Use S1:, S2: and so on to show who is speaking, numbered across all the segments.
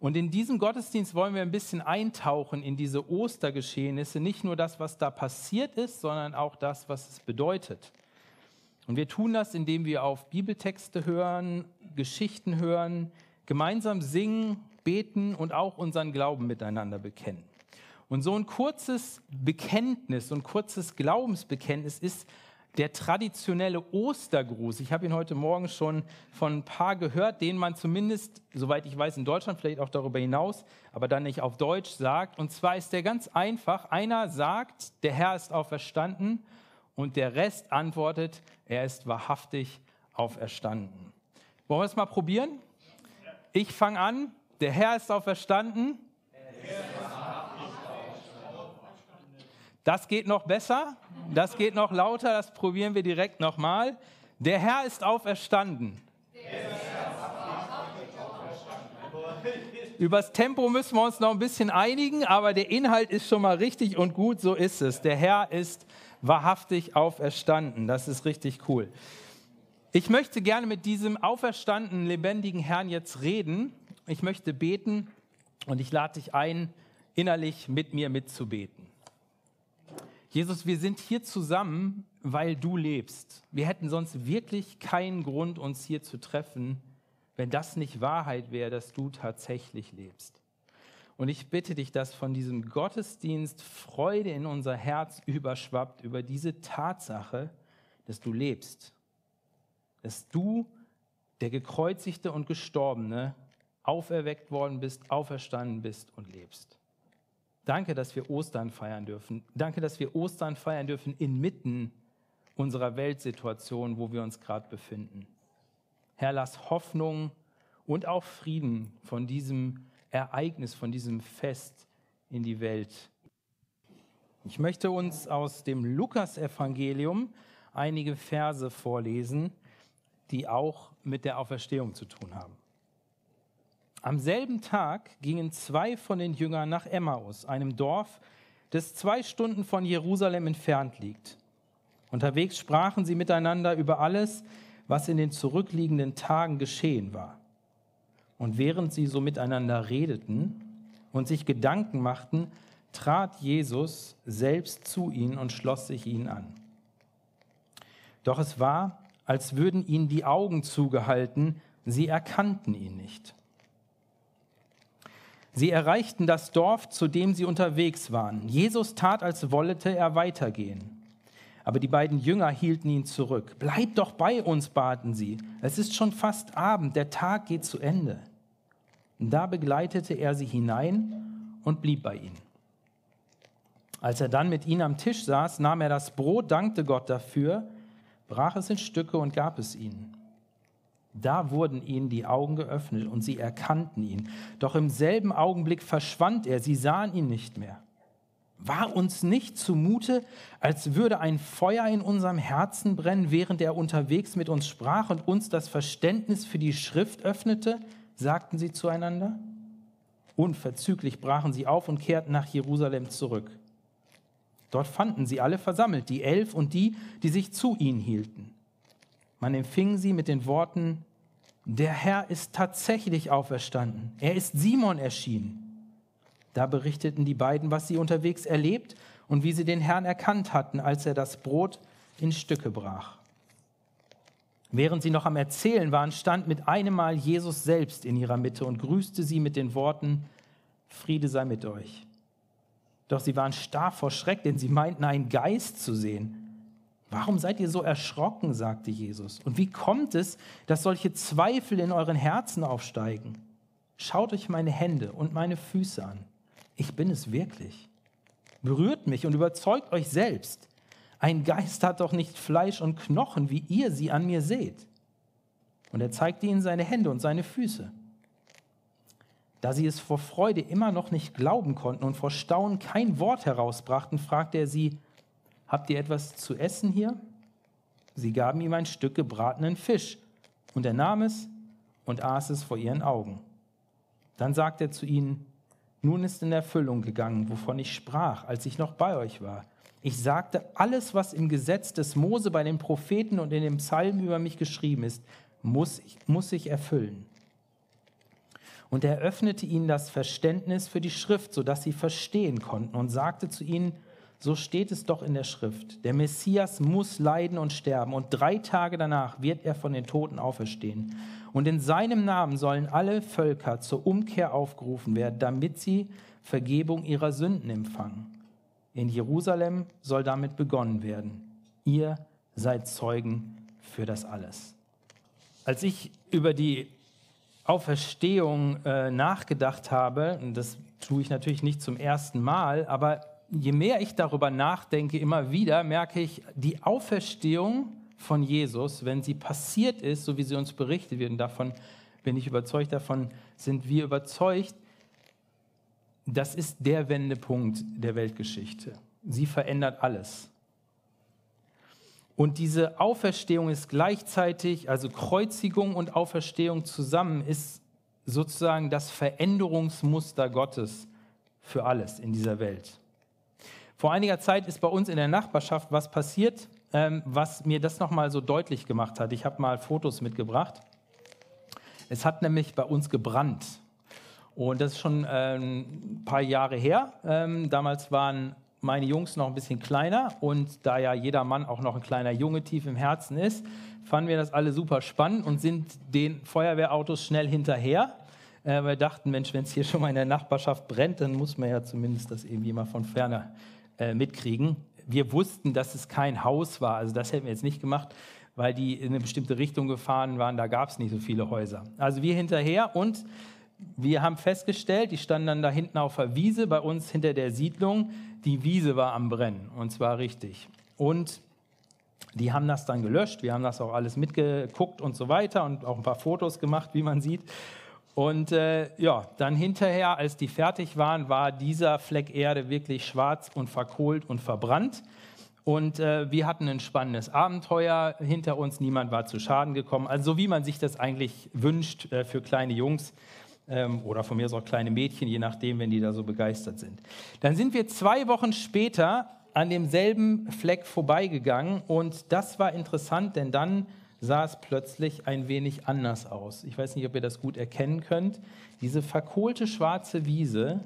S1: Und in diesem Gottesdienst wollen wir ein bisschen eintauchen in diese Ostergeschehnisse, nicht nur das, was da passiert ist, sondern auch das, was es bedeutet. Und wir tun das, indem wir auf Bibeltexte hören, Geschichten hören, gemeinsam singen, beten und auch unseren Glauben miteinander bekennen. Und so ein kurzes Bekenntnis, so ein kurzes Glaubensbekenntnis ist der traditionelle Ostergruß. Ich habe ihn heute Morgen schon von ein paar gehört, den man zumindest, soweit ich weiß, in Deutschland, vielleicht auch darüber hinaus, aber dann nicht auf Deutsch sagt. Und zwar ist der ganz einfach. Einer sagt, der Herr ist auferstanden und der Rest antwortet, er ist wahrhaftig auferstanden. Wollen wir es mal probieren? Ich fange an. Der Herr ist auferstanden. Das geht noch besser, das geht noch lauter, das probieren wir direkt nochmal. Der Herr ist auferstanden. Übers Tempo müssen wir uns noch ein bisschen einigen, aber der Inhalt ist schon mal richtig und gut, so ist es. Der Herr ist wahrhaftig auferstanden. Das ist richtig cool. Ich möchte gerne mit diesem auferstandenen, lebendigen Herrn jetzt reden. Ich möchte beten und ich lade dich ein, innerlich mit mir mitzubeten. Jesus, wir sind hier zusammen, weil du lebst. Wir hätten sonst wirklich keinen Grund, uns hier zu treffen, wenn das nicht Wahrheit wäre, dass du tatsächlich lebst. Und ich bitte dich, dass von diesem Gottesdienst Freude in unser Herz überschwappt über diese Tatsache, dass du lebst. Dass du, der gekreuzigte und gestorbene, auferweckt worden bist, auferstanden bist und lebst. Danke, dass wir Ostern feiern dürfen. Danke, dass wir Ostern feiern dürfen inmitten unserer Weltsituation, wo wir uns gerade befinden. Herr, lass Hoffnung und auch Frieden von diesem Ereignis, von diesem Fest in die Welt. Ich möchte uns aus dem Lukasevangelium einige Verse vorlesen, die auch mit der Auferstehung zu tun haben. Am selben Tag gingen zwei von den Jüngern nach Emmaus, einem Dorf, das zwei Stunden von Jerusalem entfernt liegt. Unterwegs sprachen sie miteinander über alles, was in den zurückliegenden Tagen geschehen war. Und während sie so miteinander redeten und sich Gedanken machten, trat Jesus selbst zu ihnen und schloss sich ihnen an. Doch es war, als würden ihnen die Augen zugehalten, sie erkannten ihn nicht. Sie erreichten das Dorf, zu dem sie unterwegs waren. Jesus tat, als wollte er weitergehen. Aber die beiden Jünger hielten ihn zurück. Bleib doch bei uns, baten sie. Es ist schon fast Abend, der Tag geht zu Ende. Und da begleitete er sie hinein und blieb bei ihnen. Als er dann mit ihnen am Tisch saß, nahm er das Brot, dankte Gott dafür, brach es in Stücke und gab es ihnen. Da wurden ihnen die Augen geöffnet und sie erkannten ihn. Doch im selben Augenblick verschwand er, sie sahen ihn nicht mehr. War uns nicht zumute, als würde ein Feuer in unserem Herzen brennen, während er unterwegs mit uns sprach und uns das Verständnis für die Schrift öffnete? sagten sie zueinander. Unverzüglich brachen sie auf und kehrten nach Jerusalem zurück. Dort fanden sie alle versammelt, die Elf und die, die sich zu ihnen hielten. Man empfing sie mit den Worten, der Herr ist tatsächlich auferstanden. Er ist Simon erschienen. Da berichteten die beiden, was sie unterwegs erlebt und wie sie den Herrn erkannt hatten, als er das Brot in Stücke brach. Während sie noch am Erzählen waren, stand mit einem Mal Jesus selbst in ihrer Mitte und grüßte sie mit den Worten, Friede sei mit euch. Doch sie waren starr vor Schreck, denn sie meinten, einen Geist zu sehen. Warum seid ihr so erschrocken, sagte Jesus. Und wie kommt es, dass solche Zweifel in euren Herzen aufsteigen? Schaut euch meine Hände und meine Füße an. Ich bin es wirklich. Berührt mich und überzeugt euch selbst. Ein Geist hat doch nicht Fleisch und Knochen, wie ihr sie an mir seht. Und er zeigte ihnen seine Hände und seine Füße. Da sie es vor Freude immer noch nicht glauben konnten und vor Staunen kein Wort herausbrachten, fragte er sie, Habt ihr etwas zu essen hier? Sie gaben ihm ein Stück gebratenen Fisch, und er nahm es und aß es vor ihren Augen. Dann sagte er zu ihnen, nun ist in Erfüllung gegangen, wovon ich sprach, als ich noch bei euch war. Ich sagte, alles, was im Gesetz des Mose bei den Propheten und in dem Psalm über mich geschrieben ist, muss, muss sich erfüllen. Und er öffnete ihnen das Verständnis für die Schrift, sodass sie verstehen konnten und sagte zu ihnen, so steht es doch in der Schrift, der Messias muss leiden und sterben und drei Tage danach wird er von den Toten auferstehen. Und in seinem Namen sollen alle Völker zur Umkehr aufgerufen werden, damit sie Vergebung ihrer Sünden empfangen. In Jerusalem soll damit begonnen werden. Ihr seid Zeugen für das alles. Als ich über die Auferstehung äh, nachgedacht habe, und das tue ich natürlich nicht zum ersten Mal, aber je mehr ich darüber nachdenke, immer wieder merke ich, die Auferstehung von Jesus, wenn sie passiert ist, so wie sie uns berichtet wird, und davon bin ich überzeugt, davon sind wir überzeugt, das ist der Wendepunkt der Weltgeschichte. Sie verändert alles. Und diese Auferstehung ist gleichzeitig, also Kreuzigung und Auferstehung zusammen, ist sozusagen das Veränderungsmuster Gottes für alles in dieser Welt. Vor einiger Zeit ist bei uns in der Nachbarschaft was passiert, ähm, was mir das nochmal so deutlich gemacht hat. Ich habe mal Fotos mitgebracht. Es hat nämlich bei uns gebrannt. Und das ist schon ähm, ein paar Jahre her. Ähm, damals waren meine Jungs noch ein bisschen kleiner und da ja jeder Mann auch noch ein kleiner Junge tief im Herzen ist, fanden wir das alle super spannend und sind den Feuerwehrautos schnell hinterher. Äh, wir dachten, Mensch, wenn es hier schon mal in der Nachbarschaft brennt, dann muss man ja zumindest das irgendwie mal von ferne äh, mitkriegen. Wir wussten, dass es kein Haus war, also das hätten wir jetzt nicht gemacht, weil die in eine bestimmte Richtung gefahren waren, da gab es nicht so viele Häuser. Also wir hinterher und wir haben festgestellt, die standen dann da hinten auf der Wiese bei uns hinter der Siedlung. Die Wiese war am Brennen und zwar richtig. Und die haben das dann gelöscht. Wir haben das auch alles mitgeguckt und so weiter und auch ein paar Fotos gemacht, wie man sieht. Und äh, ja, dann hinterher, als die fertig waren, war dieser Fleck Erde wirklich schwarz und verkohlt und verbrannt. Und äh, wir hatten ein spannendes Abenteuer hinter uns. Niemand war zu Schaden gekommen. Also so wie man sich das eigentlich wünscht äh, für kleine Jungs ähm, oder von mir aus auch kleine Mädchen, je nachdem, wenn die da so begeistert sind. Dann sind wir zwei Wochen später an demselben Fleck vorbeigegangen und das war interessant, denn dann sah es plötzlich ein wenig anders aus. Ich weiß nicht, ob ihr das gut erkennen könnt. Diese verkohlte schwarze Wiese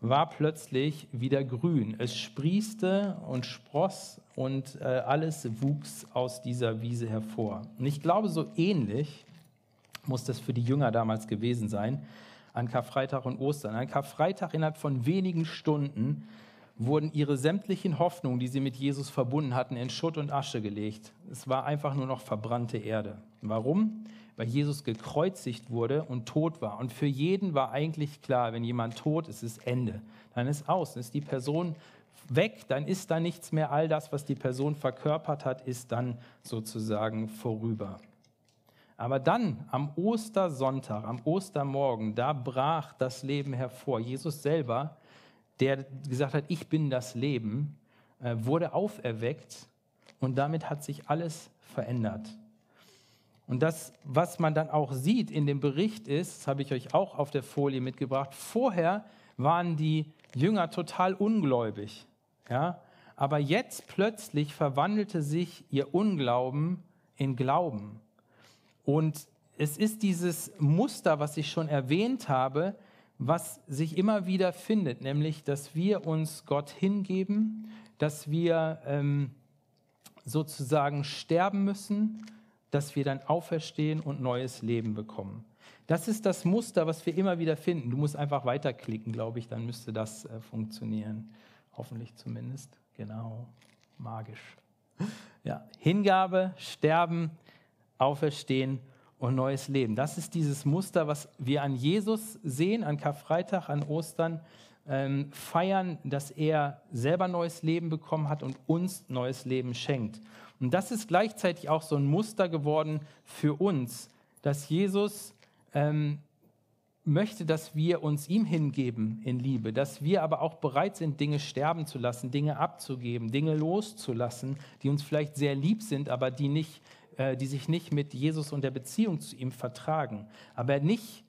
S1: war plötzlich wieder grün. Es sprießte und spross und äh, alles wuchs aus dieser Wiese hervor. Und ich glaube, so ähnlich muss das für die Jünger damals gewesen sein an Karfreitag und Ostern. An Karfreitag innerhalb von wenigen Stunden wurden ihre sämtlichen Hoffnungen, die sie mit Jesus verbunden hatten, in Schutt und Asche gelegt. Es war einfach nur noch verbrannte Erde. Warum? Weil Jesus gekreuzigt wurde und tot war. Und für jeden war eigentlich klar, wenn jemand tot ist, ist Ende. Dann ist aus, dann ist die Person weg, dann ist da nichts mehr. All das, was die Person verkörpert hat, ist dann sozusagen vorüber. Aber dann am Ostersonntag, am Ostermorgen, da brach das Leben hervor. Jesus selber, der gesagt hat, ich bin das Leben, äh, wurde auferweckt und damit hat sich alles verändert. Und das, was man dann auch sieht in dem Bericht ist, das habe ich euch auch auf der Folie mitgebracht, vorher waren die Jünger total ungläubig. Ja? Aber jetzt plötzlich verwandelte sich ihr Unglauben in Glauben. Und es ist dieses Muster, was ich schon erwähnt habe, was sich immer wieder findet, nämlich, dass wir uns Gott hingeben, dass wir ähm, sozusagen sterben müssen, dass wir dann auferstehen und neues Leben bekommen. Das ist das Muster, was wir immer wieder finden. Du musst einfach weiterklicken, glaube ich, dann müsste das äh, funktionieren. Hoffentlich zumindest. Genau, magisch. Ja, Hingabe, Sterben, Auferstehen und neues Leben. Das ist dieses Muster, was wir an Jesus sehen, an Karfreitag, an Ostern, ähm, feiern, dass er selber neues Leben bekommen hat und uns neues Leben schenkt. Und das ist gleichzeitig auch so ein Muster geworden für uns, dass Jesus ähm, möchte, dass wir uns ihm hingeben in Liebe, dass wir aber auch bereit sind, Dinge sterben zu lassen, Dinge abzugeben, Dinge loszulassen, die uns vielleicht sehr lieb sind, aber die nicht die sich nicht mit Jesus und der Beziehung zu ihm vertragen. Aber nicht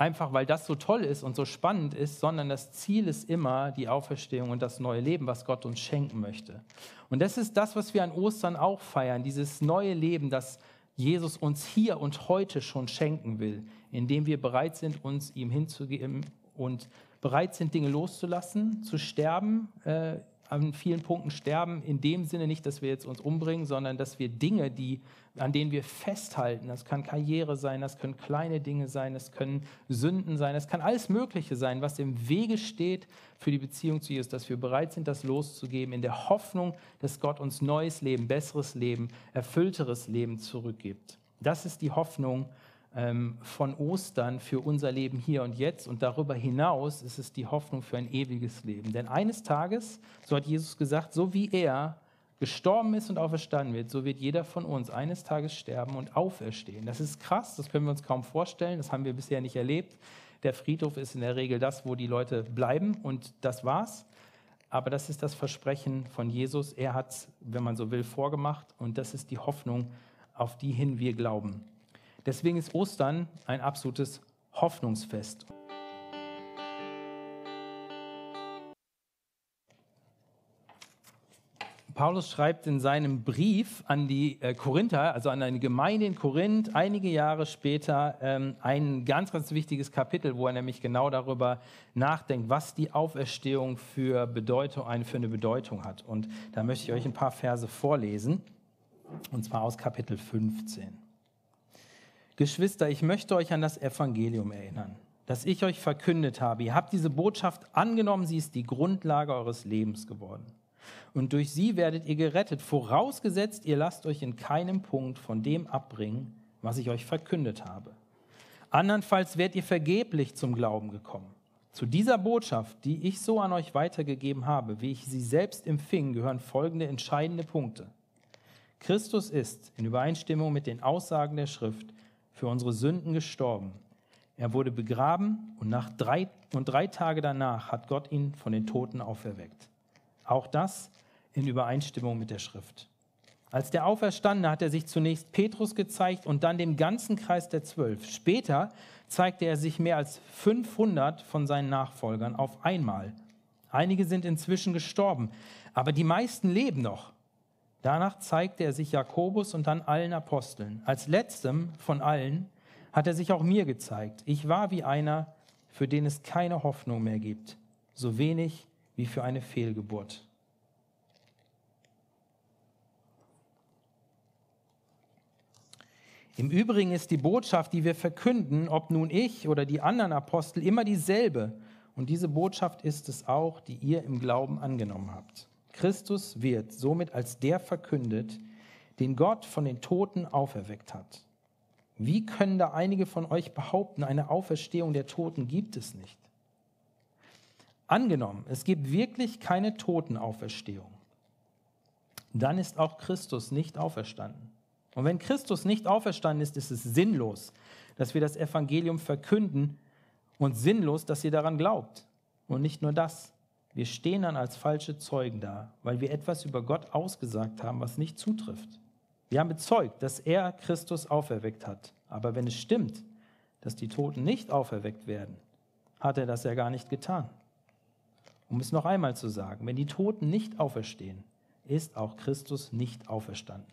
S1: einfach, weil das so toll ist und so spannend ist, sondern das Ziel ist immer die Auferstehung und das neue Leben, was Gott uns schenken möchte. Und das ist das, was wir an Ostern auch feiern, dieses neue Leben, das Jesus uns hier und heute schon schenken will, indem wir bereit sind, uns ihm hinzugeben und bereit sind, Dinge loszulassen, zu sterben, äh, an vielen Punkten sterben, in dem Sinne nicht, dass wir jetzt uns umbringen, sondern dass wir Dinge, die, an denen wir festhalten, das kann Karriere sein, das können kleine Dinge sein, das können Sünden sein, das kann alles Mögliche sein, was im Wege steht für die Beziehung zu Jesus, dass wir bereit sind, das loszugeben, in der Hoffnung, dass Gott uns neues Leben, besseres Leben, erfüllteres Leben zurückgibt. Das ist die Hoffnung, von Ostern für unser Leben hier und jetzt. Und darüber hinaus ist es die Hoffnung für ein ewiges Leben. Denn eines Tages, so hat Jesus gesagt, so wie er gestorben ist und auferstanden wird, so wird jeder von uns eines Tages sterben und auferstehen. Das ist krass, das können wir uns kaum vorstellen, das haben wir bisher nicht erlebt. Der Friedhof ist in der Regel das, wo die Leute bleiben und das war's. Aber das ist das Versprechen von Jesus. Er hat es, wenn man so will, vorgemacht und das ist die Hoffnung, auf die hin wir glauben. Deswegen ist Ostern ein absolutes Hoffnungsfest. Paulus schreibt in seinem Brief an die äh, Korinther, also an eine Gemeinde in Korinth, einige Jahre später ähm, ein ganz, ganz wichtiges Kapitel, wo er nämlich genau darüber nachdenkt, was die Auferstehung für, Bedeutung, für eine Bedeutung hat. Und da möchte ich euch ein paar Verse vorlesen, und zwar aus Kapitel 15. Geschwister, ich möchte euch an das Evangelium erinnern, das ich euch verkündet habe. Ihr habt diese Botschaft angenommen, sie ist die Grundlage eures Lebens geworden. Und durch sie werdet ihr gerettet, vorausgesetzt, ihr lasst euch in keinem Punkt von dem abbringen, was ich euch verkündet habe. Andernfalls werdet ihr vergeblich zum Glauben gekommen. Zu dieser Botschaft, die ich so an euch weitergegeben habe, wie ich sie selbst empfing, gehören folgende entscheidende Punkte. Christus ist in Übereinstimmung mit den Aussagen der Schrift für unsere Sünden gestorben. Er wurde begraben und, nach drei, und drei Tage danach hat Gott ihn von den Toten auferweckt. Auch das in Übereinstimmung mit der Schrift. Als der Auferstandene hat er sich zunächst Petrus gezeigt und dann dem ganzen Kreis der Zwölf. Später zeigte er sich mehr als 500 von seinen Nachfolgern auf einmal. Einige sind inzwischen gestorben, aber die meisten leben noch. Danach zeigte er sich Jakobus und dann allen Aposteln. Als letztem von allen hat er sich auch mir gezeigt. Ich war wie einer, für den es keine Hoffnung mehr gibt, so wenig wie für eine Fehlgeburt. Im Übrigen ist die Botschaft, die wir verkünden, ob nun ich oder die anderen Apostel, immer dieselbe. Und diese Botschaft ist es auch, die ihr im Glauben angenommen habt. Christus wird somit als der verkündet, den Gott von den Toten auferweckt hat. Wie können da einige von euch behaupten, eine Auferstehung der Toten gibt es nicht? Angenommen, es gibt wirklich keine Totenauferstehung, dann ist auch Christus nicht auferstanden. Und wenn Christus nicht auferstanden ist, ist es sinnlos, dass wir das Evangelium verkünden und sinnlos, dass ihr daran glaubt. Und nicht nur das, wir stehen dann als falsche Zeugen da, weil wir etwas über Gott ausgesagt haben, was nicht zutrifft. Wir haben bezeugt, dass er Christus auferweckt hat. Aber wenn es stimmt, dass die Toten nicht auferweckt werden, hat er das ja gar nicht getan. Um es noch einmal zu sagen, wenn die Toten nicht auferstehen, ist auch Christus nicht auferstanden.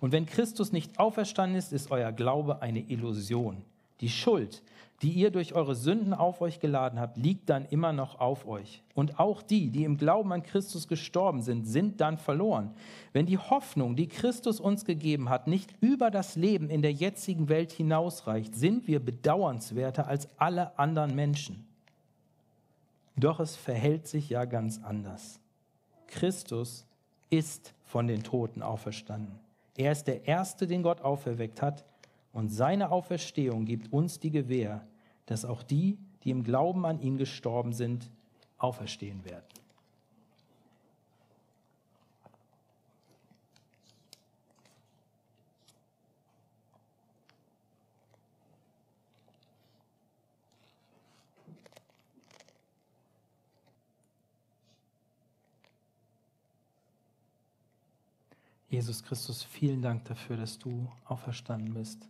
S1: Und wenn Christus nicht auferstanden ist, ist euer Glaube eine Illusion. Die Schuld, die ihr durch eure Sünden auf euch geladen habt, liegt dann immer noch auf euch. Und auch die, die im Glauben an Christus gestorben sind, sind dann verloren. Wenn die Hoffnung, die Christus uns gegeben hat, nicht über das Leben in der jetzigen Welt hinausreicht, sind wir bedauernswerter als alle anderen Menschen. Doch es verhält sich ja ganz anders. Christus ist von den Toten auferstanden. Er ist der Erste, den Gott auferweckt hat und seine Auferstehung gibt uns die Gewähr, dass auch die, die im Glauben an ihn gestorben sind, auferstehen werden. Jesus Christus, vielen Dank dafür, dass du auferstanden bist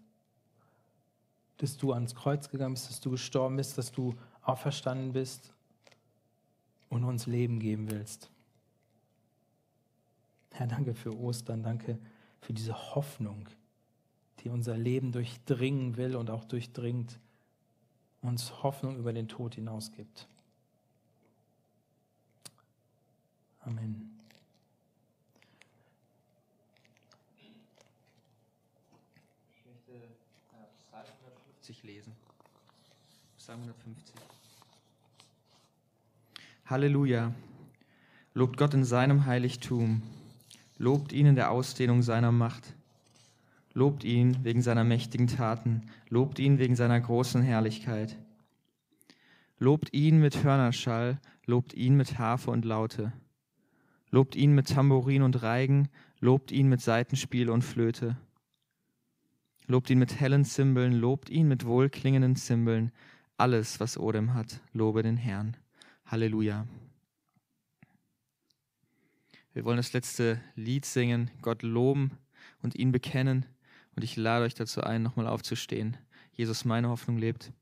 S1: dass du ans Kreuz gegangen bist, dass du gestorben bist, dass du auferstanden bist und uns Leben geben willst. Herr, danke für Ostern, danke für diese Hoffnung, die unser Leben durchdringen will und auch durchdringt uns Hoffnung über den Tod hinaus gibt. Amen.
S2: Ich möchte Psalm 150 lesen. Psalm 150. Halleluja. Lobt Gott in seinem Heiligtum. Lobt ihn in der Ausdehnung seiner Macht. Lobt ihn wegen seiner mächtigen Taten. Lobt ihn wegen seiner großen Herrlichkeit. Lobt ihn mit Hörnerschall. Lobt ihn mit Harfe und Laute. Lobt ihn mit Tambourin und Reigen. Lobt ihn mit Saitenspiel und Flöte. Lobt ihn mit hellen Zimbeln. Lobt ihn mit wohlklingenden Zimbeln. Alles, was Odem hat, lobe den Herrn. Halleluja. Wir wollen das letzte Lied singen, Gott loben und ihn bekennen. Und ich lade euch dazu ein, nochmal aufzustehen. Jesus, meine Hoffnung lebt.